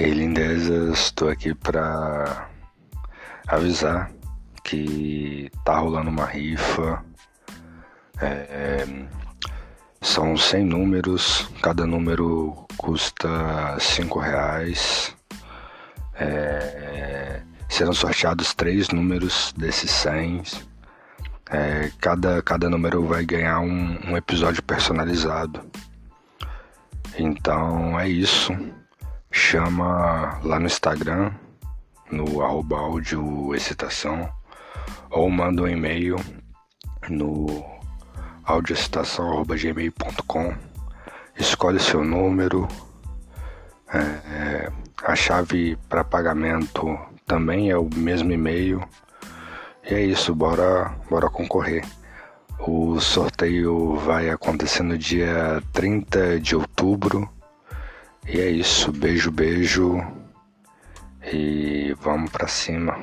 Ei, lindezas, estou aqui para avisar que tá rolando uma rifa. É, são 100 números, cada número custa 5 reais. É, serão sorteados três números desses 100. É, cada, cada número vai ganhar um, um episódio personalizado. Então é isso chama lá no Instagram, no arroba áudio excitação, ou manda um e-mail no audioexcitação.gmail.com escolhe seu número, é, é, a chave para pagamento também é o mesmo e-mail. E é isso, bora, bora concorrer. O sorteio vai acontecer no dia 30 de outubro e é isso, beijo, beijo e vamos pra cima.